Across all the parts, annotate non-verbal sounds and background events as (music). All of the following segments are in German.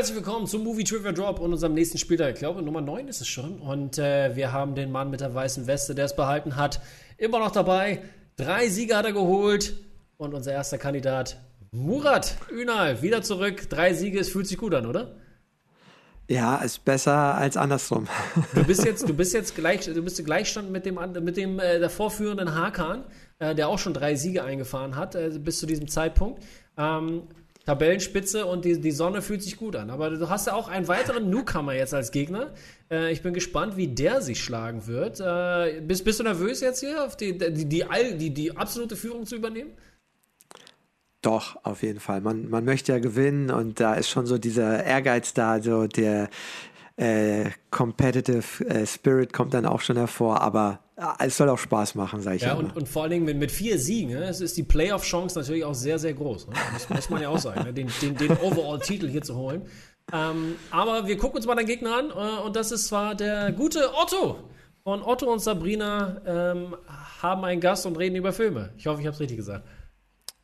Herzlich willkommen zum Movie Trivia Drop und unserem nächsten Spieltag. Ich glaube, Nummer 9 ist es schon. Und äh, wir haben den Mann mit der weißen Weste, der es behalten hat, immer noch dabei. Drei Siege hat er geholt. Und unser erster Kandidat, Murat Ünal, wieder zurück. Drei Siege, es fühlt sich gut an, oder? Ja, ist besser als andersrum. (laughs) Du bist jetzt, du bist jetzt (laughs) gleich, du bist Gleichstand mit dem, mit dem äh, davor führenden Hakan, äh, der auch schon drei Siege eingefahren hat, äh, bis zu diesem Zeitpunkt. Ähm, Tabellenspitze und die, die Sonne fühlt sich gut an. Aber du hast ja auch einen weiteren Newcomer jetzt als Gegner. Äh, ich bin gespannt, wie der sich schlagen wird. Äh, bist, bist du nervös jetzt hier, auf die, die, die, die, die absolute Führung zu übernehmen? Doch, auf jeden Fall. Man, man möchte ja gewinnen und da ist schon so dieser Ehrgeiz da, so der äh, Competitive äh, Spirit kommt dann auch schon hervor, aber äh, es soll auch Spaß machen, sage ich ja. Und, und, vor allen Dingen mit, mit vier Siegen, ne, es ist die Playoff-Chance natürlich auch sehr, sehr groß. Ne? Das muss man ja auch sagen, ne? den, den, den Overall-Titel hier zu holen. Ähm, aber wir gucken uns mal den Gegner an äh, und das ist zwar der gute Otto. Und Otto und Sabrina ähm, haben einen Gast und reden über Filme. Ich hoffe, ich habe es richtig gesagt.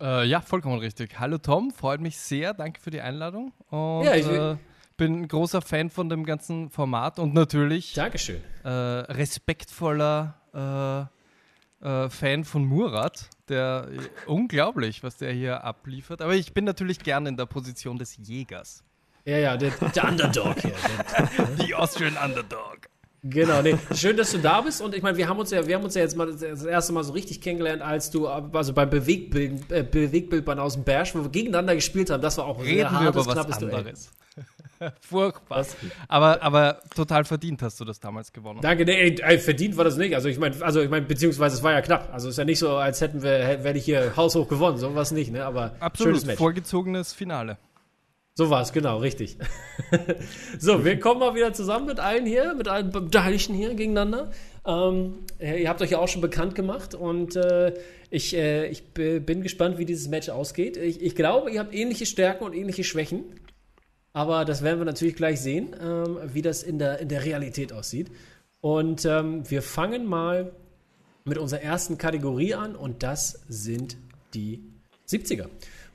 Äh, ja, vollkommen richtig. Hallo Tom, freut mich sehr. Danke für die Einladung. Und, ja, ich äh, bin ein großer Fan von dem ganzen Format und natürlich Dankeschön. Äh, respektvoller äh, äh, Fan von Murat, der unglaublich, was der hier abliefert. Aber ich bin natürlich gerne in der Position des Jägers. Ja, ja, der, der Underdog hier. (laughs) Die Austrian Underdog. Genau, nee. Schön, dass du da bist. Und ich meine, wir haben uns ja, wir haben uns ja jetzt mal das erste Mal so richtig kennengelernt, als du, also beim Bewegtbild, äh, Bewegtbildband aus dem Bash, wo wir gegeneinander gespielt haben. Das war auch ein Reden sehr hartes, wir über was anderes. (laughs) Furchtbar. Aber, aber total verdient hast du das damals gewonnen. Danke, nee, verdient war das nicht. Also ich meine, also ich meine, beziehungsweise es war ja knapp. Also es ist ja nicht so, als hätten wir, werde ich hier haushoch gewonnen, so was nicht, ne? Aber Absolut, schönes Match. vorgezogenes Finale. So war es, genau, richtig. (laughs) so, wir kommen mal wieder zusammen mit allen hier, mit allen Beteiligten hier gegeneinander. Ähm, ihr habt euch ja auch schon bekannt gemacht und äh, ich, äh, ich bin gespannt, wie dieses Match ausgeht. Ich, ich, glaube, ihr habt ähnliche Stärken und ähnliche Schwächen. Aber das werden wir natürlich gleich sehen, ähm, wie das in der, in der Realität aussieht. Und ähm, wir fangen mal mit unserer ersten Kategorie an und das sind die 70er.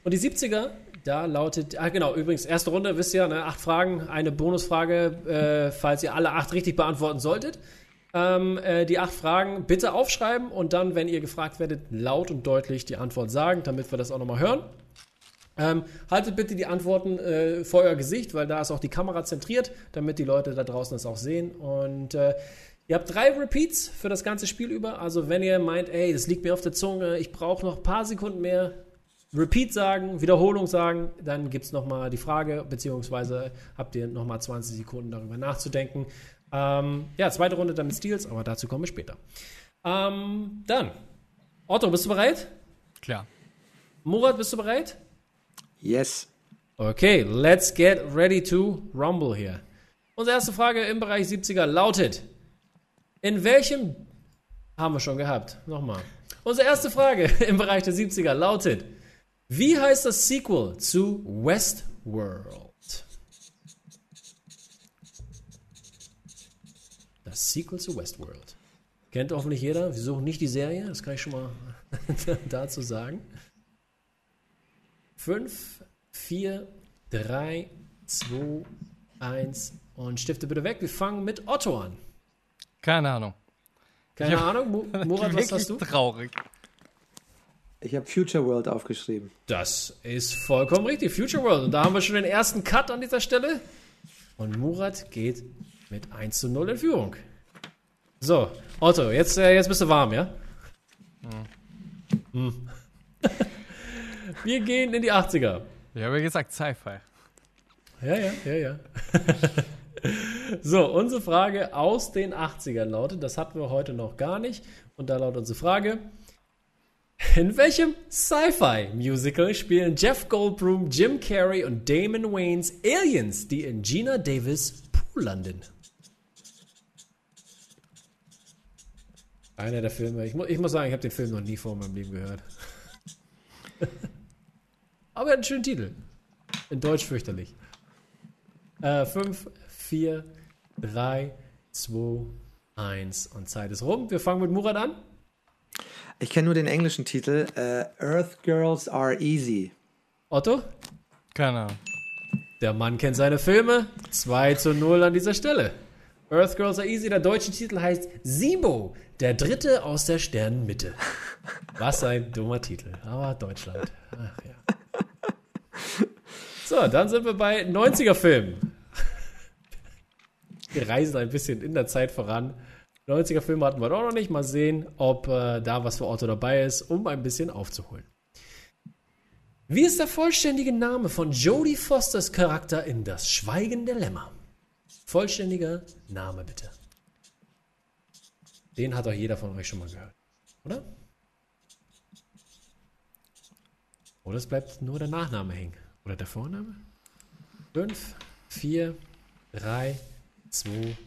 Und die 70er da lautet, ah genau, übrigens, erste Runde, wisst ihr, ne, acht Fragen, eine Bonusfrage, äh, falls ihr alle acht richtig beantworten solltet. Ähm, äh, die acht Fragen bitte aufschreiben und dann, wenn ihr gefragt werdet, laut und deutlich die Antwort sagen, damit wir das auch nochmal hören. Ähm, haltet bitte die Antworten äh, vor euer Gesicht, weil da ist auch die Kamera zentriert, damit die Leute da draußen das auch sehen. Und äh, ihr habt drei Repeats für das ganze Spiel über. Also wenn ihr meint, ey, das liegt mir auf der Zunge, ich brauche noch ein paar Sekunden mehr, Repeat sagen, Wiederholung sagen, dann gibt es nochmal die Frage, beziehungsweise habt ihr nochmal 20 Sekunden darüber nachzudenken. Ähm, ja, zweite Runde dann mit Steals, aber dazu kommen wir später. Ähm, dann, Otto, bist du bereit? Klar. Murat, bist du bereit? Yes. Okay, let's get ready to rumble here. Unsere erste Frage im Bereich 70er lautet: In welchem haben wir schon gehabt? Nochmal. Unsere erste Frage (laughs) im Bereich der 70er lautet: wie heißt das Sequel zu Westworld? Das Sequel zu Westworld. Kennt hoffentlich jeder. Wir suchen nicht die Serie, das kann ich schon mal (laughs) dazu sagen. 5, 4, 3, 2, 1 und Stifte bitte weg. Wir fangen mit Otto an. Keine Ahnung. Keine Ahnung. Murat, (laughs) was hast du? Traurig. Ich habe Future World aufgeschrieben. Das ist vollkommen richtig, Future World. Und da haben wir schon den ersten Cut an dieser Stelle. Und Murat geht mit 1 zu 0 in Führung. So, Otto, jetzt, äh, jetzt bist du warm, ja? Hm. Hm. (laughs) wir gehen in die 80er. Ich habe ja gesagt Sci-Fi. Ja, ja, ja, ja. (laughs) so, unsere Frage aus den 80ern lautet, das hatten wir heute noch gar nicht. Und da lautet unsere Frage, in welchem Sci-Fi-Musical spielen Jeff Goldblum, Jim Carrey und Damon Waynes Aliens, die in Gina Davis Pool landen? Einer der Filme. Ich, mu ich muss sagen, ich habe den Film noch nie vor meinem Leben gehört. (laughs) Aber er hat einen schönen Titel. In Deutsch fürchterlich. 5, 4, 3, 2, 1 und Zeit ist rum. Wir fangen mit Murat an. Ich kenne nur den englischen Titel. Uh, Earth Girls Are Easy. Otto? Keine Ahnung. Der Mann kennt seine Filme. 2 zu 0 an dieser Stelle. Earth Girls Are Easy, der deutsche Titel heißt Sibo, der dritte aus der Sternenmitte. Was ein dummer Titel. Aber Deutschland. Ach ja. So, dann sind wir bei 90er-Filmen. Wir reisen ein bisschen in der Zeit voran. 90er-Filme hatten wir doch noch nicht. Mal sehen, ob äh, da was für Otto dabei ist, um ein bisschen aufzuholen. Wie ist der vollständige Name von Jodie Fosters Charakter in Das Schweigen der Lämmer? Vollständiger Name bitte. Den hat doch jeder von euch schon mal gehört, oder? Oder es bleibt nur der Nachname hängen. Oder der Vorname? 5, 4, 3, 2,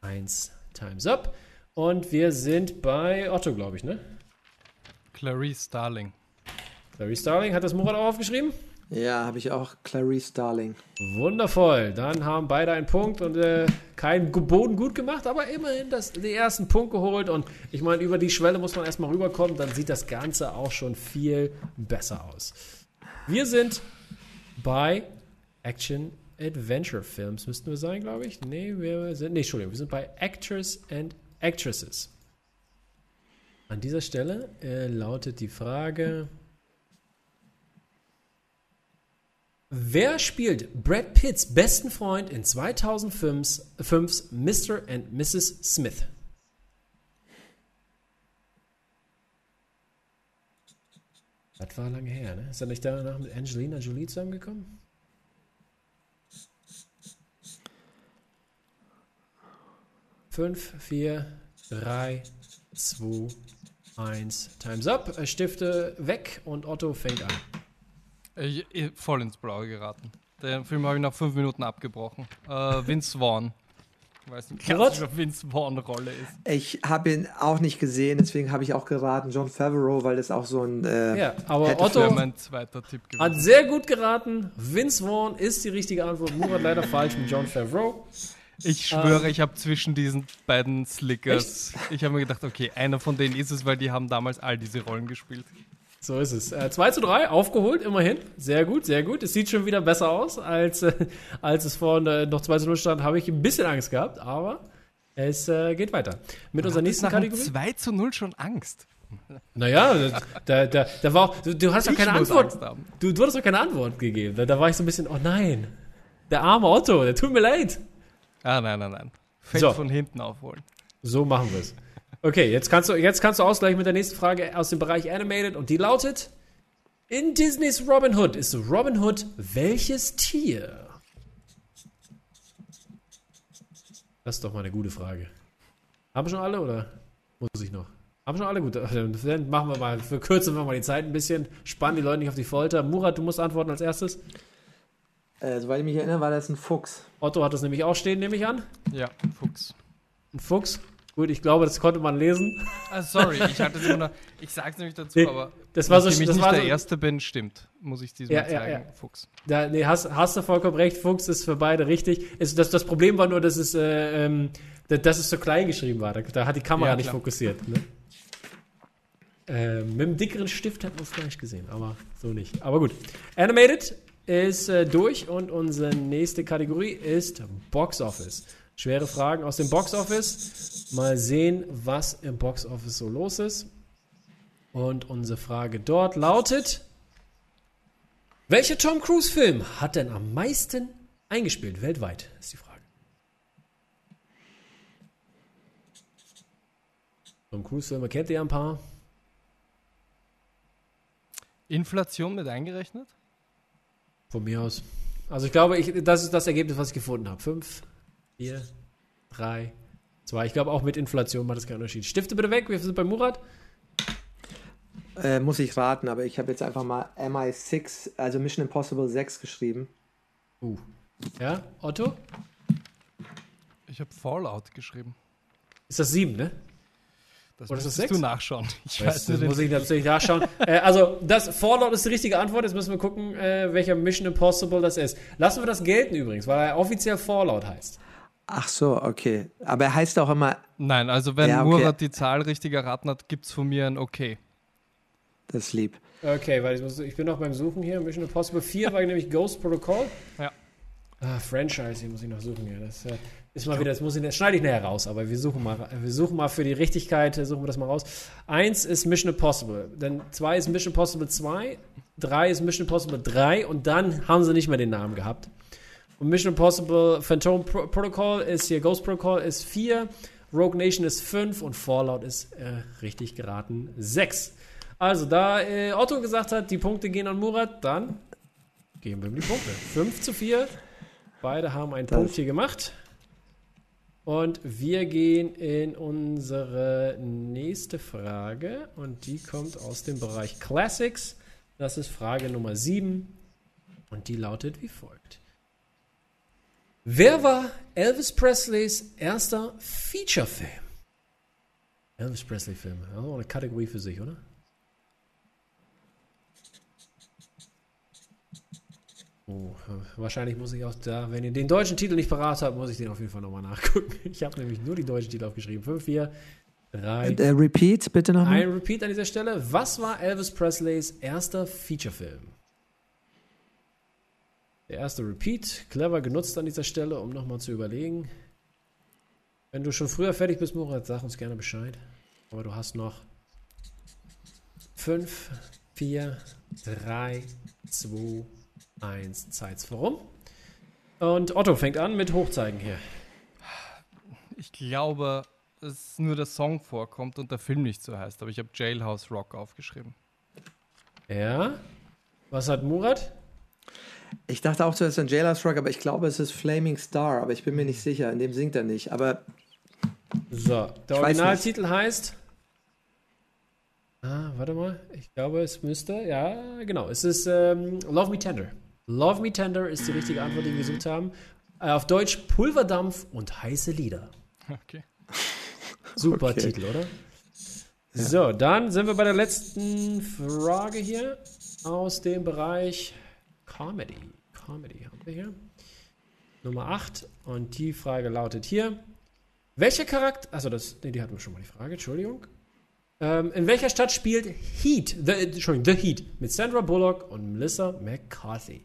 1, Time's up. Und wir sind bei Otto, glaube ich, ne? Clarice Starling. Clarice Starling, hat das Murat auch aufgeschrieben? Ja, habe ich auch Clarice Starling. Wundervoll. Dann haben beide einen Punkt und äh, keinen Boden gut gemacht, aber immerhin das, den ersten Punkt geholt. Und ich meine, über die Schwelle muss man erstmal rüberkommen, dann sieht das Ganze auch schon viel besser aus. Wir sind bei Action Adventure Films, müssten wir sein, glaube ich. Nee, wir sind, nee, Entschuldigung, wir sind bei Actors and Actresses. An dieser Stelle äh, lautet die Frage, Wer spielt Brad Pitts besten Freund in 2005's Mr. and Mrs. Smith? Das war lange her, ne? Ist er nicht danach mit Angelina Jolie zusammengekommen? Fünf, vier, drei, zwei, eins. Time's up. Stifte weg und Otto fängt an. Ich, ich, voll ins Blaue geraten. Den Film habe ich nach fünf Minuten abgebrochen. Äh, Vince Vaughn. Ich weiß nicht, was Vince Vaughn Rolle ist. Ich habe ihn auch nicht gesehen, deswegen habe ich auch geraten, John Favreau, weil das auch so ein. Äh, ja, aber Otto mein zweiter Tipp hat sehr gut geraten. Vince Vaughn ist die richtige Antwort. Murat leider falsch mit John Favreau. Ich schwöre, ähm, ich habe zwischen diesen beiden Slickers, echt? ich habe mir gedacht, okay, einer von denen ist es, weil die haben damals all diese Rollen gespielt. So ist es. Äh, 2 zu 3, aufgeholt, immerhin. Sehr gut, sehr gut. Es sieht schon wieder besser aus, als, äh, als es vorhin äh, noch 2 zu 0 stand. Habe ich ein bisschen Angst gehabt, aber es äh, geht weiter. Mit unserer nächsten Kategorie. 2 zu 0 schon Angst. Naja, da, da, da war auch, du, du hast doch keine Antwort. Du, du hast doch keine Antwort gegeben. Da, da war ich so ein bisschen, oh nein, der arme Otto, der tut mir leid. Ah, nein, nein, nein. Fällt so. von hinten aufholen. So machen wir es. Okay, jetzt kannst du, jetzt kannst du ausgleichen mit der nächsten Frage aus dem Bereich Animated und die lautet: In Disneys Robin Hood ist Robin Hood welches Tier? Das ist doch mal eine gute Frage. Haben schon alle oder muss ich noch? Haben schon alle gut. Dann machen wir mal, verkürzen wir mal die Zeit ein bisschen, spannen die Leute nicht auf die Folter. Murat, du musst antworten als erstes. Äh, soweit ich mich erinnere, war das ein Fuchs. Otto hat das nämlich auch stehen, nehme ich an. Ja, ein Fuchs. Ein Fuchs? Gut, ich glaube, das konnte man lesen. Ah, sorry, ich hatte nur noch, ich sag's nämlich dazu, nee, aber das war so, ich das nicht war der so, Erste bin, stimmt, muss ich diesmal ja, zeigen, ja, ja. Fuchs. Da, nee, hast, hast du vollkommen recht, Fuchs ist für beide richtig. Es, das, das Problem war nur, dass es, äh, ähm, dass es so klein geschrieben war. Da, da hat die Kamera nicht fokussiert. Ne? Äh, mit einem dickeren Stift hätten wir es vielleicht gesehen, aber so nicht. Aber gut. Animated ist äh, durch und unsere nächste Kategorie ist Box Office. Schwere Fragen aus dem Boxoffice. Mal sehen, was im Boxoffice so los ist. Und unsere Frage dort lautet: Welcher Tom Cruise-Film hat denn am meisten eingespielt weltweit? Ist die Frage. Tom Cruise-Filme kennt ihr ja ein paar. Inflation mit eingerechnet? Von mir aus. Also ich glaube, ich, das ist das Ergebnis, was ich gefunden habe. Fünf, vier, drei, zwei. Ich glaube, auch mit Inflation macht das keinen Unterschied. Stifte bitte weg, wir sind bei Murat. Äh, muss ich raten, aber ich habe jetzt einfach mal MI6, also Mission Impossible 6 geschrieben. Uh. Ja, Otto? Ich habe Fallout geschrieben. Ist das 7, ne? Das Oder ist das 6? du nachschauen. (laughs) Ich weiß, weiß nicht. muss ich natürlich nachschauen. (laughs) äh, also, das Fallout ist die richtige Antwort. Jetzt müssen wir gucken, äh, welcher Mission Impossible das ist. Lassen wir das gelten übrigens, weil er offiziell Fallout heißt. Ach so, okay. Aber er heißt auch immer. Nein, also wenn ja, okay. Murat die Zahl richtig erraten hat, gibt es von mir ein Okay. Das ist lieb. Okay, weil ich, muss, ich bin noch beim Suchen hier. Mission Impossible 4 war nämlich Ghost Protocol. Ja. Ah, Franchise, hier muss ich noch suchen. Ja. Das äh, ist mal wieder, das, muss ich, das schneide ich nachher raus, aber wir suchen mal, wir suchen mal für die Richtigkeit, äh, suchen wir das mal raus. Eins ist Mission Impossible, dann zwei ist Mission Impossible 2, drei ist Mission Impossible 3 und dann haben sie nicht mehr den Namen gehabt. Und Mission Impossible Phantom Pro Protocol ist hier, Ghost Protocol ist 4, Rogue Nation ist 5 und Fallout ist äh, richtig geraten 6. Also, da äh, Otto gesagt hat, die Punkte gehen an Murat, dann geben wir ihm die Punkte. 5 zu 4. Beide haben einen das. Punkt hier gemacht. Und wir gehen in unsere nächste Frage. Und die kommt aus dem Bereich Classics. Das ist Frage Nummer 7. Und die lautet wie folgt. Wer war Elvis Presleys erster Feature-Film? Elvis Presley-Film. Also eine Kategorie für sich, oder? Oh, wahrscheinlich muss ich auch da, wenn ihr den deutschen Titel nicht parat habt, muss ich den auf jeden Fall nochmal nachgucken. (laughs) Ich habe nämlich nur die deutschen Titel aufgeschrieben. 5, 4, 3. Und, äh, repeat, bitte nochmal. Ein Repeat an dieser Stelle. Was war Elvis Presleys erster Featurefilm? Der erste Repeat, clever genutzt an dieser Stelle, um nochmal zu überlegen. Wenn du schon früher fertig bist, Murat, sag uns gerne Bescheid. Aber du hast noch 5, 4, 3, 2, 1 Zeit's vorum. Und Otto fängt an mit Hochzeigen hier. Ich glaube, dass nur der Song vorkommt und der Film nicht so heißt, aber ich habe Jailhouse Rock aufgeschrieben. Ja. Was hat Murat? Ich dachte auch zuerst an Jailhouse Rock, aber ich glaube, es ist Flaming Star, aber ich bin mir nicht sicher. In dem singt er nicht. Aber. So, der Originaltitel heißt. Ah, warte mal. Ich glaube, es müsste. Ja, genau. Es ist ähm, Love Me Tender. Love Me Tender ist die richtige Antwort, die wir gesucht haben. Äh, auf Deutsch Pulverdampf und heiße Lieder. Okay. Super okay. Titel, oder? Ja. So, dann sind wir bei der letzten Frage hier aus dem Bereich Comedy. Comedy haben wir hier. Nummer 8. Und die Frage lautet hier: Welcher Charakter. Das, nee, die hatten wir schon mal die Frage, Entschuldigung. Ähm, in welcher Stadt spielt Heat, the, Entschuldigung, The Heat, mit Sandra Bullock und Melissa McCarthy?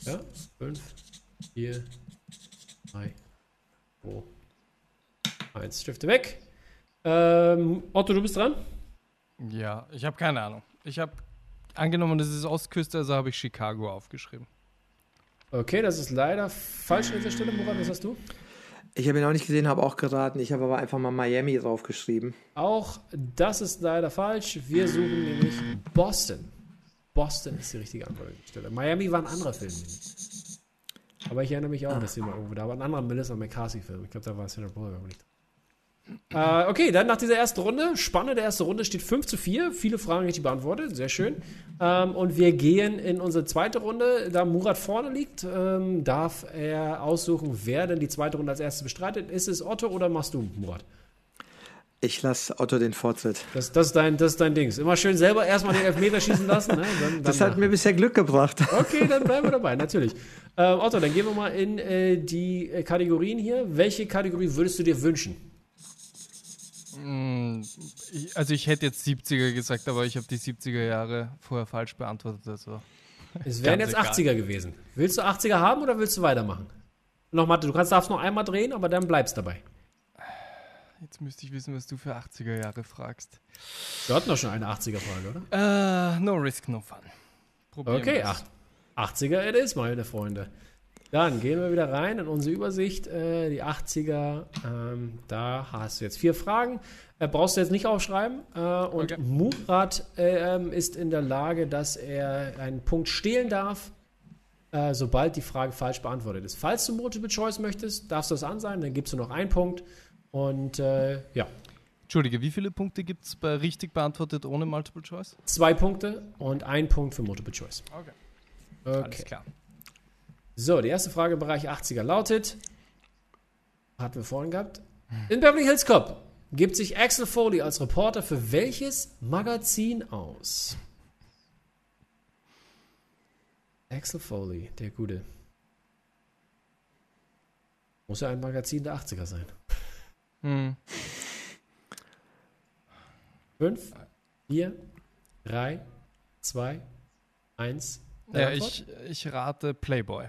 Ja, 5, 4, 3, 2, 1. Stifte weg. Ähm, Otto, du bist dran? Ja, ich habe keine Ahnung. Ich habe angenommen, das ist Ostküste, also habe ich Chicago aufgeschrieben. Okay, das ist leider falsch an dieser Stelle. Murat, was hast du? Ich habe ihn auch nicht gesehen, habe auch geraten. Ich habe aber einfach mal Miami draufgeschrieben. Auch das ist leider falsch. Wir suchen nämlich Boston. Boston ist die richtige Antwort an der Stelle. Miami war ein anderer Film. Aber ich erinnere mich auch, ah. dass sie mal irgendwo da war. Ein anderer Melissa McCarthy-Film. Ich glaube, da war Sandra Bullock nicht. Äh, okay, dann nach dieser ersten Runde. Spannende erste Runde steht 5 zu 4. Viele Fragen richtig beantwortet. Sehr schön. Ähm, und wir gehen in unsere zweite Runde. Da Murat vorne liegt, ähm, darf er aussuchen, wer denn die zweite Runde als erstes bestreitet. Ist es Otto oder machst du, Murat? Ich lasse Otto den Vortritt. Das, das, ist dein, das ist dein Dings. Immer schön selber erstmal den Elfmeter schießen lassen. Ne? Dann, dann das hat mir bisher Glück gebracht. Okay, dann bleiben wir dabei, natürlich. Ähm, Otto, dann gehen wir mal in äh, die äh, Kategorien hier. Welche Kategorie würdest du dir wünschen? Hm, also ich hätte jetzt 70er gesagt, aber ich habe die 70er Jahre vorher falsch beantwortet. Also es wären jetzt egal. 80er gewesen. Willst du 80er haben oder willst du weitermachen? Nochmal, du kannst, darfst noch einmal drehen, aber dann bleibst dabei. Jetzt müsste ich wissen, was du für 80er Jahre fragst. Wir hatten doch schon eine 80er-Frage, oder? Uh, no risk, no fun. Probieren okay, 80er it is, meine Freunde. Dann gehen wir wieder rein in unsere Übersicht. Äh, die 80er, ähm, da hast du jetzt vier Fragen. Äh, brauchst du jetzt nicht aufschreiben. Äh, und okay. Murat ähm, ist in der Lage, dass er einen Punkt stehlen darf, äh, sobald die Frage falsch beantwortet ist. Falls du Multiple Choice möchtest, darfst du das an sein, dann gibst du noch einen Punkt. Und äh, ja. Entschuldige, wie viele Punkte gibt es bei richtig beantwortet ohne Multiple Choice? Zwei Punkte und ein Punkt für Multiple Choice. Okay. okay. Alles klar. So, die erste Frage im Bereich 80er lautet, hatten wir vorhin gehabt, in Beverly Hills Cop gibt sich Axel Foley als Reporter für welches Magazin aus? Axel Foley, der Gute. Muss ja ein Magazin der 80er sein. Hm. Fünf, vier, drei, zwei, eins. Ja, ich, ich rate Playboy.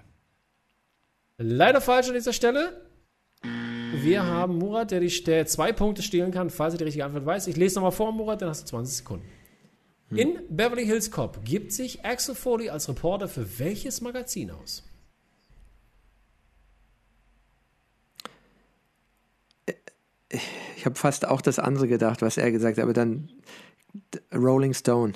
Leider falsch an dieser Stelle. Wir haben Murat, der, die, der zwei Punkte stehlen kann, falls er die richtige Antwort weiß. Ich lese nochmal vor, Murat, dann hast du 20 Sekunden. Hm. In Beverly Hills Cop gibt sich Axel Foley als Reporter für welches Magazin aus? Ich habe fast auch das andere gedacht, was er gesagt hat, aber dann Rolling Stone.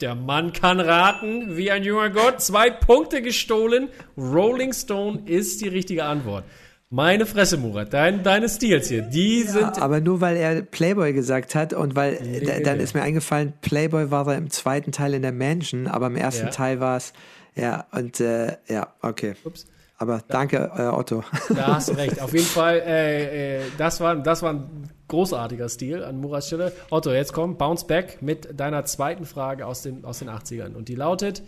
Der Mann kann raten wie ein junger Gott. Zwei Punkte gestohlen. Rolling Stone ist die richtige Antwort. Meine Fresse, Murat, dein, deine Stils hier, die ja, sind. Aber nur weil er Playboy gesagt hat und weil da, dann ist mir eingefallen, Playboy war da im zweiten Teil in der Mansion, aber im ersten ja. Teil war es. Ja, und äh, ja, okay. Ups. Aber danke, äh, Otto. Da hast du (laughs) recht. Auf jeden Fall, äh, äh, das, war, das war ein großartiger Stil an Murats Stelle. Otto, jetzt komm, bounce back mit deiner zweiten Frage aus den, aus den 80ern. Und die lautet: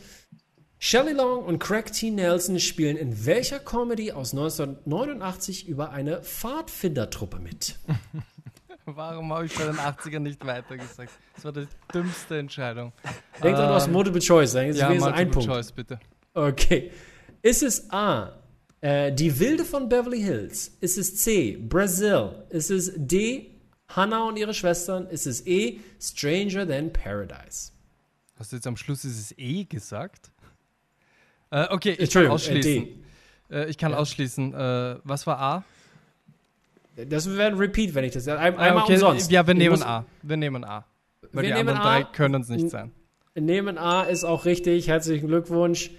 Shelley Long und Craig T. Nelson spielen in welcher Comedy aus 1989 über eine Pfadfindertruppe mit? (laughs) Warum habe ich bei den 80ern nicht weitergesagt? Das war die dümmste Entscheidung. Denk ähm, du hast Multiple Choice. Dann ja, Multiple ein Punkt. Choice, bitte. Okay. Ist es A, äh, Die Wilde von Beverly Hills? Ist es C, Brazil? Ist es D, Hannah und ihre Schwestern? Ist es E, Stranger Than Paradise? Hast du jetzt am Schluss ist es E gesagt? Äh, okay, ich kann ausschließen. Äh, ich kann ja. ausschließen. Äh, was war A? Das wäre ein Repeat, wenn ich das. Ein, ah, einmal okay. umsonst. Ja, wir nehmen A. Wir nehmen A. Weil wir die anderen A. drei können es nicht sein. Nehmen A ist auch richtig. Herzlichen Glückwunsch.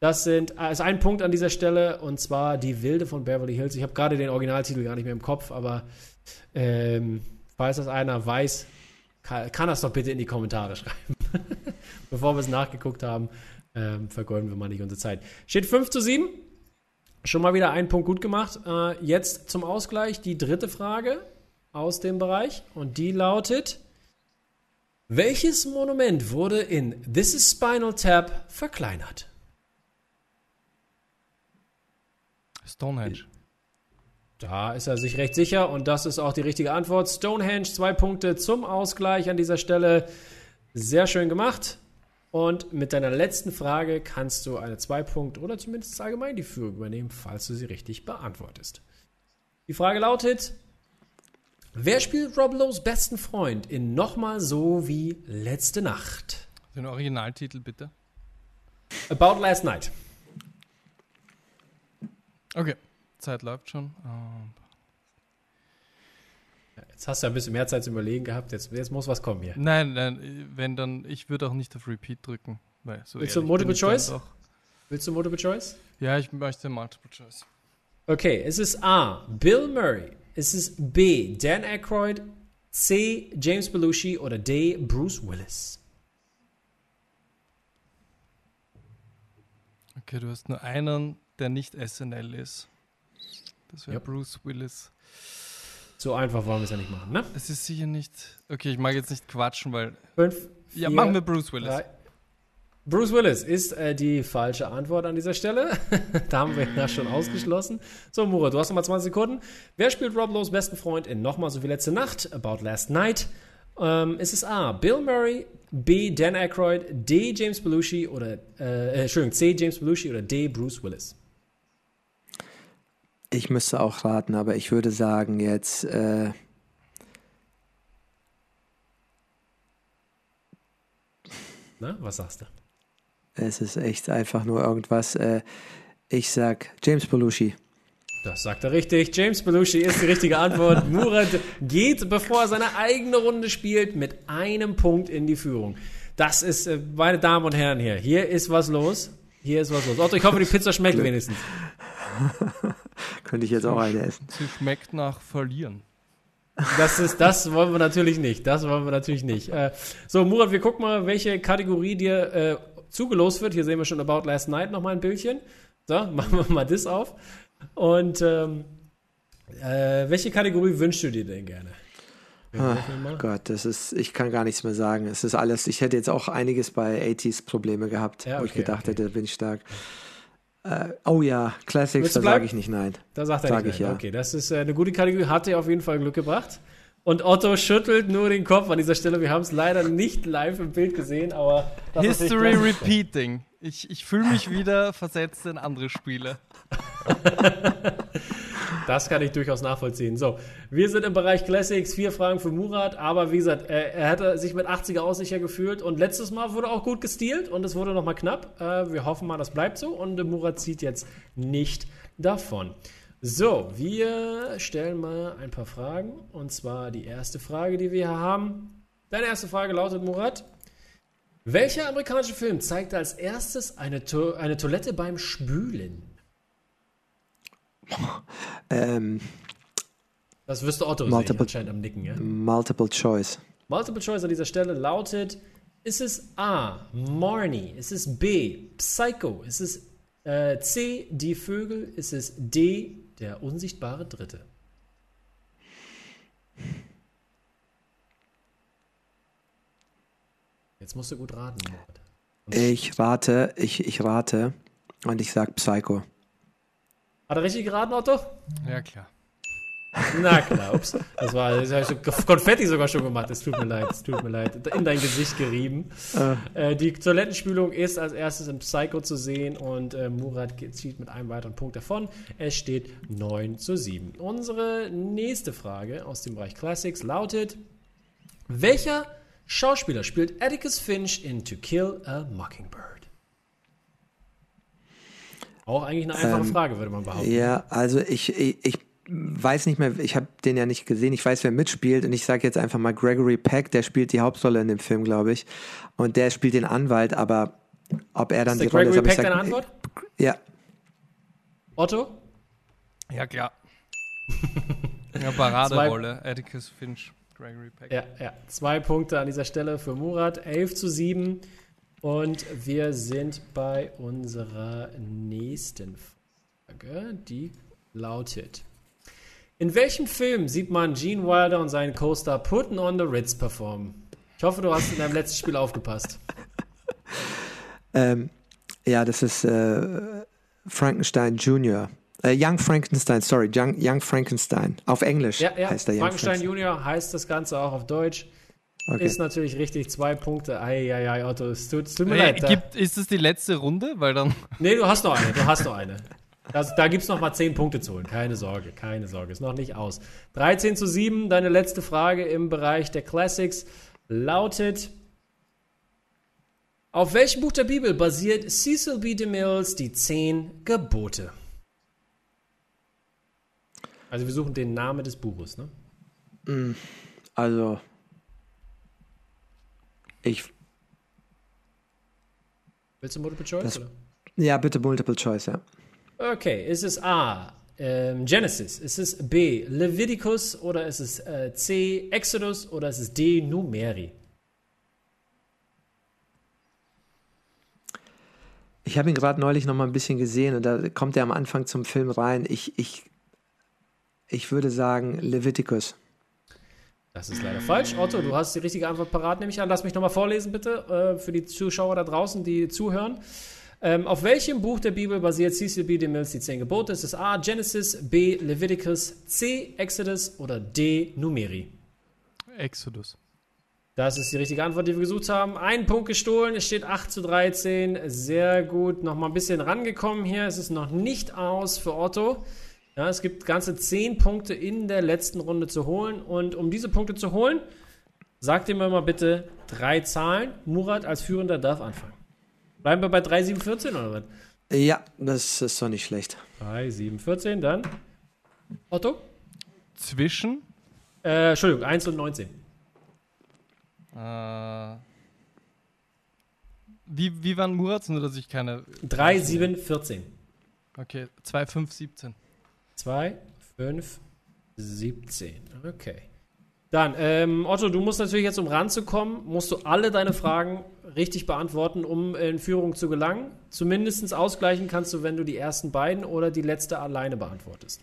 Das sind, äh, ist ein Punkt an dieser Stelle und zwar die Wilde von Beverly Hills. Ich habe gerade den Originaltitel gar nicht mehr im Kopf, aber ähm, falls das einer weiß, kann, kann das doch bitte in die Kommentare (laughs) schreiben. Bevor wir es nachgeguckt haben ähm, vergeuden wir mal nicht unsere Zeit. Steht 5 zu 7. Schon mal wieder einen Punkt gut gemacht. Äh, jetzt zum Ausgleich die dritte Frage aus dem Bereich. Und die lautet: Welches Monument wurde in This is Spinal Tap verkleinert? Stonehenge. Da ist er sich recht sicher und das ist auch die richtige Antwort. Stonehenge, zwei Punkte zum Ausgleich an dieser Stelle. Sehr schön gemacht. Und mit deiner letzten Frage kannst du eine 2-Punkt- oder zumindest allgemein die Führung übernehmen, falls du sie richtig beantwortest. Die Frage lautet: Wer spielt Rob Lowe's besten Freund in Nochmal so wie Letzte Nacht? Den Originaltitel bitte. About Last Night. Okay, Zeit läuft schon. Jetzt hast du ein bisschen mehr Zeit zu überlegen gehabt. Jetzt, jetzt muss was kommen hier. Nein, nein, wenn dann, ich würde auch nicht auf Repeat drücken. Weil so Willst du Multiple Choice? Willst du Multiple Choice? Ja, ich möchte Multiple Choice. Okay, es ist A. Bill Murray. Es ist B. Dan Aykroyd. C. James Belushi oder D. Bruce Willis. Okay, du hast nur einen, der nicht SNL ist. Das wäre yep. Bruce Willis. So einfach wollen wir es ja nicht machen, ne? Es ist sicher nicht. Okay, ich mag jetzt nicht quatschen, weil. Fünf. Ja, machen wir Bruce Willis. Drei. Bruce Willis ist äh, die falsche Antwort an dieser Stelle. (laughs) da haben wir ja schon ausgeschlossen. So, Murat, du hast nochmal 20 Sekunden. Wer spielt Rob Lowe's besten Freund in Nochmal so wie letzte Nacht? About Last Night. Ähm, ist es A. Bill Murray, B. Dan Aykroyd, D. James Belushi oder, äh, äh Entschuldigung, C. James Belushi oder D. Bruce Willis? Ich müsste auch raten, aber ich würde sagen jetzt. Äh, Na, was sagst du? Es ist echt einfach nur irgendwas. Äh, ich sag James Belushi. Das sagt er richtig. James Belushi ist die richtige Antwort. (laughs) Murat geht, bevor er seine eigene Runde spielt, mit einem Punkt in die Führung. Das ist, äh, meine Damen und Herren hier, hier ist was los. Hier ist was los. Otto, ich hoffe, die Pizza schmeckt wenigstens. (laughs) Könnte ich jetzt auch eine essen. Sie schmeckt nach Verlieren. Das ist, das wollen wir natürlich nicht. Das wollen wir natürlich nicht. Äh, so, Murat, wir gucken mal, welche Kategorie dir äh, zugelost wird. Hier sehen wir schon About Last Night nochmal ein Bildchen. So, (laughs) machen wir mal das auf. Und ähm, äh, welche Kategorie wünschst du dir denn gerne? Ah, Gott, das ist, ich kann gar nichts mehr sagen. Es ist alles, ich hätte jetzt auch einiges bei 80s Probleme gehabt, ja, okay, wo ich gedacht okay. hätte, bin ich stark. Äh, oh ja, Classics, da sage ich nicht nein. Da sagt er Sag nicht ich, nein. Ja. Okay, das ist äh, eine gute Kategorie, hat dir auf jeden Fall Glück gebracht. Und Otto schüttelt nur den Kopf an dieser Stelle. Wir haben es leider nicht live im Bild gesehen, aber. History repeating. Ich, ich fühle mich wieder versetzt in andere Spiele. (laughs) das kann ich durchaus nachvollziehen. So, wir sind im Bereich Classics, vier Fragen für Murat, aber wie gesagt, er, er hätte sich mit 80er auch sicher gefühlt und letztes Mal wurde auch gut gestealt und es wurde nochmal knapp. Äh, wir hoffen mal, das bleibt so und Murat zieht jetzt nicht davon. So, wir stellen mal ein paar Fragen. Und zwar die erste Frage, die wir hier haben. Deine erste Frage lautet, Murat. Welcher amerikanische Film zeigte als erstes eine, to eine Toilette beim Spülen? (laughs) Ähm, das wirst du Otto multiple, sehen, anscheinend am Nicken, ja? Multiple Choice. Multiple Choice an dieser Stelle lautet, ist es A, Marnie, ist es B, Psycho, ist es äh, C, die Vögel, ist es D, der unsichtbare Dritte. Jetzt musst du gut raten. Ich rate, ich, ich rate und ich sag Psycho. Hat er richtig geraten, Otto? Ja, klar. Na klar, ups. Das war das habe ich Konfetti sogar schon gemacht. Es tut mir leid, es tut mir leid. In dein Gesicht gerieben. Äh. die Toilettenspülung ist als erstes im Psycho zu sehen und äh, Murat zieht mit einem weiteren Punkt davon. Es steht 9 zu 7. Unsere nächste Frage aus dem Bereich Classics lautet: Welcher Schauspieler spielt Atticus Finch in To Kill a Mockingbird? Auch eigentlich eine einfache ähm, Frage, würde man behaupten. Ja, also ich, ich, ich weiß nicht mehr, ich habe den ja nicht gesehen, ich weiß, wer mitspielt und ich sage jetzt einfach mal Gregory Peck, der spielt die Hauptrolle in dem Film, glaube ich. Und der spielt den Anwalt, aber ob er dann ist die Rolle Gregory ist. Peck deine Antwort? Ja. Otto? Ja, klar. (laughs) ja, Paraderolle, Atticus Finch, Gregory Peck. Ja, ja. Zwei Punkte an dieser Stelle für Murat, 11 zu 7. Und wir sind bei unserer nächsten Frage, die lautet: in welchem Film sieht man Gene Wilder und seinen Co-Star Putin on the Ritz performen? Ich hoffe, du hast in deinem letzten Spiel aufgepasst. (laughs) Ähm, ja, das ist äh, Frankenstein Jr. Äh, Young Frankenstein, sorry, Young, Young Frankenstein. Auf Englisch ja, ja. heißt der Young Frankenstein. Frankenstein Jr. heißt das Ganze auch auf Deutsch. Okay. Ist natürlich richtig, zwei Punkte. Eieiei, Otto, es tut, es tut mir äh, leid. Gibt, ist es die letzte Runde? Weil dann. (laughs) Nee, du hast noch eine, du hast noch eine. (laughs) Das, da gibt es noch mal 10 Punkte zu holen. Keine Sorge, keine Sorge. Ist noch nicht aus. 13 zu 7. Deine letzte Frage im Bereich der Classics lautet: Auf welchem Buch der Bibel basiert Cecil B. DeMills Die Zehn Gebote? Also, wir suchen den Namen des Buches, ne? Mm, also, ich. Willst du Multiple Choice? Das, ja, bitte Multiple Choice, ja. Okay, ist es A, ähm, Genesis? Ist es B, Leviticus? Oder ist es äh, C, Exodus? Oder ist es D, Numeri? Ich habe ihn gerade neulich noch mal ein bisschen gesehen und da kommt er am Anfang zum Film rein. Ich, ich, ich würde sagen Leviticus. Das ist leider falsch. Otto, du hast die richtige Antwort parat, nehme ich an. Lass mich nochmal vorlesen, bitte, äh, für die Zuschauer da draußen, die zuhören. Ähm, auf welchem Buch der Bibel basiert Cecil B. DeMille die zehn Gebote? Ist es A. Genesis, B. Leviticus, C. Exodus oder D. Numeri? Exodus. Das ist die richtige Antwort, die wir gesucht haben. Ein Punkt gestohlen, es steht 8 zu 13. Sehr gut. Nochmal ein bisschen rangekommen hier. Es ist noch nicht aus für Otto. Ja, es gibt ganze 10 Punkte in der letzten Runde zu holen. Und um diese Punkte zu holen, sagt ihr mir mal bitte drei Zahlen. Murat als Führender darf anfangen. Bleiben wir bei 3, 7, 14 oder was? Ja, das ist doch nicht schlecht. 3, 7, 14, dann Otto? Zwischen? Äh, Entschuldigung, 1 und 19. Äh, wie, wie waren Murats, nur dass ich keine. 3, 7, 14. Okay, 2, 5, 17. 2, 5, 17. Okay. Dann, ähm, Otto, du musst natürlich jetzt, um ranzukommen, musst du alle deine Fragen richtig beantworten, um in Führung zu gelangen. Zumindest ausgleichen kannst du, wenn du die ersten beiden oder die letzte alleine beantwortest.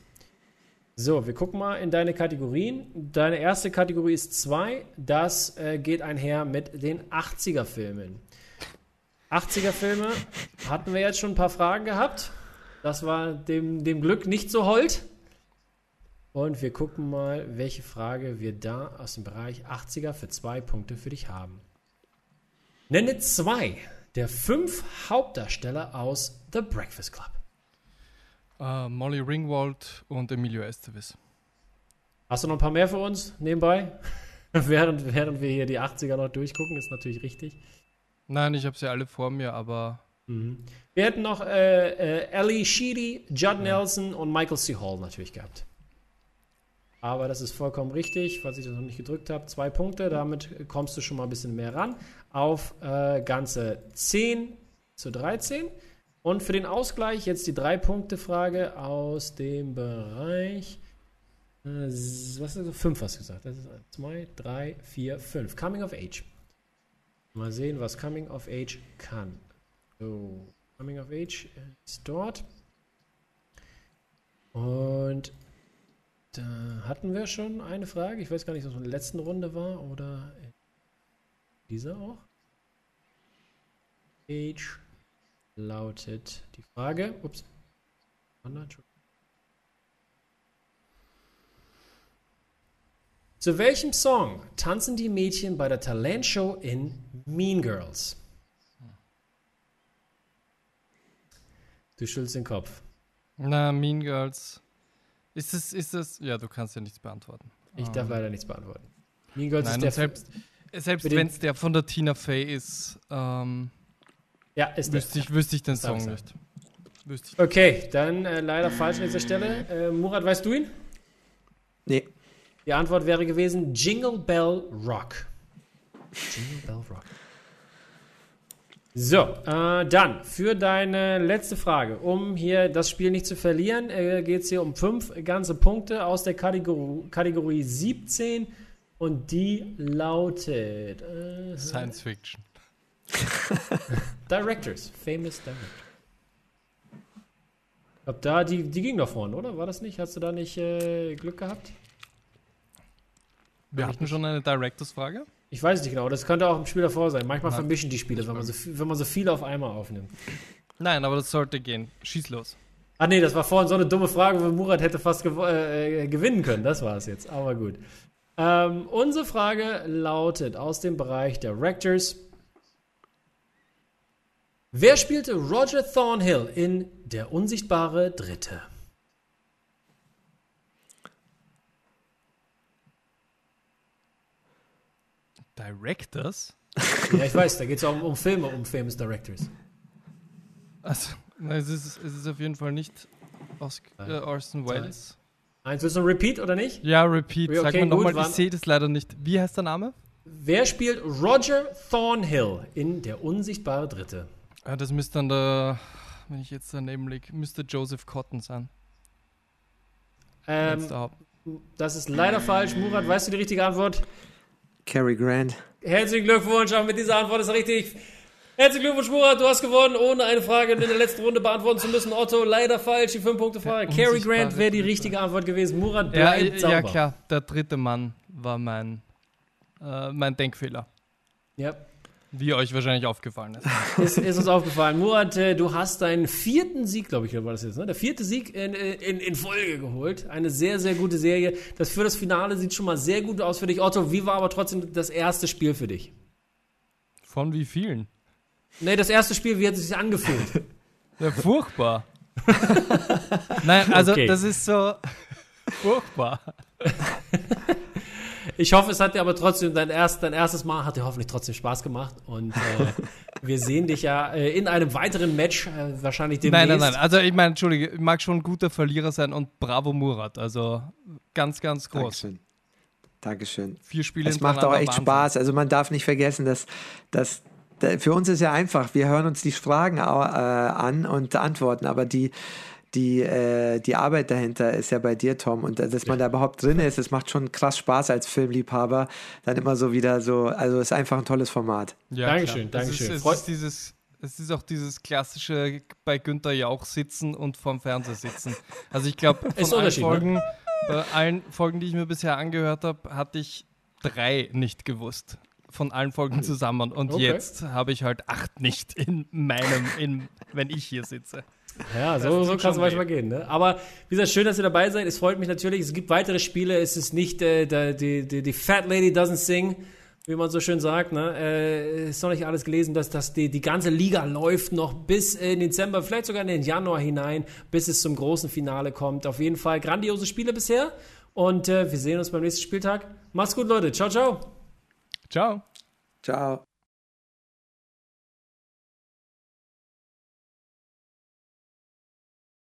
So, wir gucken mal in deine Kategorien. Deine erste Kategorie ist 2. Das äh, geht einher mit den 80er-Filmen. 80er-Filme hatten wir jetzt schon ein paar Fragen gehabt. Das war dem, dem Glück nicht so hold. Und wir gucken mal, welche Frage wir da aus dem Bereich 80er für zwei Punkte für dich haben. Nenne zwei der fünf Hauptdarsteller aus The Breakfast Club. Uh, Molly Ringwald und Emilio Estevez. Hast du noch ein paar mehr für uns nebenbei? (laughs) während, während wir hier die 80er noch durchgucken, ist natürlich richtig. Nein, ich habe sie alle vor mir, aber. Mhm. Wir hätten noch äh, äh, Ellie Sheedy, Judd. Nelson und Michael C. Hall natürlich gehabt. Aber das ist vollkommen richtig, falls ich das noch nicht gedrückt habe. Zwei Punkte, damit kommst du schon mal ein bisschen mehr ran. Auf äh, ganze 10 zu 13. Und für den Ausgleich jetzt die Drei-Punkte-Frage aus dem Bereich. Äh, was ist das? Fünf hast du gesagt. Das ist zwei, drei, vier, fünf. Coming of Age. Mal sehen, was Coming of Age kann. So, Coming of Age ist dort. Und da hatten wir schon eine Frage. Ich weiß gar nicht, ob es in der letzten Runde war oder dieser auch. Age lautet die Frage. Ups. Zu welchem Song tanzen die Mädchen bei der Talentshow in Mean Girls? Du schüttelst den Kopf. Na, Mean Girls. Ist es, ist es, ja, du kannst ja nichts beantworten. Ich darf um. leider nichts beantworten. Mean Girls Nein, ist der selbst, selbst wenn es der von der Tina Fey ist, ähm, ja, ist wüsste, ich, wüsste ich den Song nicht. Ich okay, dann äh, leider falsch an dieser Stelle. Äh, Murat, weißt du ihn? Nee. Die Antwort wäre gewesen Jingle Bell Rock. Jingle Bell Rock. So, äh, dann für deine letzte Frage. Um hier das Spiel nicht zu verlieren, äh, geht es hier um fünf ganze Punkte aus der Kategorie, Kategorie 17 und die lautet äh, Science Fiction. (laughs) Directors, famous Directors. Ich glaube, da, die, die ging da vorne, oder? War das nicht? Hast du da nicht äh, Glück gehabt? Wir hatten schon eine Directors-Frage. Ich weiß nicht genau, das könnte auch im Spiel davor sein. Manchmal Nein. vermischen die Spiele, wenn man, so, wenn man so viele auf einmal aufnimmt. Nein, aber das sollte gehen. Schieß los. Ah nee, das war vorhin so eine dumme Frage, wo Murat hätte fast gew äh, gewinnen können. Das war es jetzt, aber gut. Ähm, unsere Frage lautet aus dem Bereich der Rectors. Wer spielte Roger Thornhill in Der unsichtbare Dritte? Directors? Ja, ich weiß, da geht es auch um, um, Filme, um Famous Directors. Also, es ist, es ist auf jeden Fall nicht aus äh, Orson Welles. Eins, willst du ein Repeat oder nicht? Ja, Repeat. Okay, Sag mal nochmal, ich sehe das leider nicht. Wie heißt der Name? Wer spielt Roger Thornhill in Der unsichtbare Dritte? Ja, das müsste dann der, wenn ich jetzt daneben liege, müsste Joseph Cotton sein. Ähm, das ist leider falsch. Murat, weißt du die richtige Antwort? Cary Grant. Herzlichen Glückwunsch, auch mit dieser Antwort ist richtig. Herzlichen Glückwunsch, Murat, du hast gewonnen, ohne eine Frage in der letzten Runde beantworten zu müssen. Otto, leider falsch, die 5-Punkte-Frage. Ja, Cary Grant wäre die richtige Antwort gewesen. Murat bleibt ja, sauber. Ja, klar, der dritte Mann war mein, äh, mein Denkfehler. Ja. Wie euch wahrscheinlich aufgefallen ist. (laughs) ist, ist uns aufgefallen. Murat, äh, du hast deinen vierten Sieg, glaube ich, war das jetzt, ne? Der vierte Sieg in, in, in, Folge geholt. Eine sehr, sehr gute Serie. Das für das Finale sieht schon mal sehr gut aus für dich. Otto, wie war aber trotzdem das erste Spiel für dich? Von wie vielen? Nee, das erste Spiel, wie hat es sich angefühlt? (laughs) Ja, furchtbar. (laughs) Nein, also okay. das ist so furchtbar. Ich hoffe, es hat dir aber trotzdem dein, erst, dein erstes Mal hat dir hoffentlich trotzdem Spaß gemacht und äh, (laughs) wir sehen dich ja äh, in einem weiteren Match äh, wahrscheinlich demnächst. Nein, nein, nein. Also ich meine, entschuldige, ich mag schon ein guter Verlierer sein und bravo Murat. Also ganz, ganz groß. Dankeschön. Dankeschön. Vier Spiele Es macht auch echt Spaß. Also man darf nicht vergessen, dass, dass für uns ist ja einfach. Wir hören uns die Fragen äh, an und antworten, aber die die, äh, die Arbeit dahinter ist ja bei dir, Tom. Und dass man da überhaupt drin ist, es macht schon krass Spaß als Filmliebhaber. Dann immer so wieder so, also ist einfach ein tolles Format. Ja, Dankeschön, klar. Dankeschön. Es ist, es ist dieses, es ist auch dieses klassische bei Günther Jauch sitzen und vorm Fernseher sitzen. Also ich glaube, (laughs) von allen ne? Folgen, ne? bei allen Folgen, die ich mir bisher angehört habe, hatte ich drei nicht gewusst. Von allen Folgen zusammen. Und okay. jetzt habe ich halt acht nicht in meinem, in, wenn ich hier sitze. Ja, so, so kann es manchmal gehen. Ne? Aber wie gesagt, schön, dass ihr dabei seid. Es freut mich natürlich. Es gibt weitere Spiele. Es ist nicht äh, die, die, die Fat Lady doesn't sing, wie man so schön sagt. Ne? Äh, ist noch nicht alles gelesen, dass, dass die, die ganze Liga läuft noch bis in Dezember, vielleicht sogar in den Januar hinein, bis es zum großen Finale kommt. Auf jeden Fall grandiose Spiele bisher. Und äh, wir sehen uns beim nächsten Spieltag. Macht's gut, Leute. Ciao, ciao. Ciao. Ciao.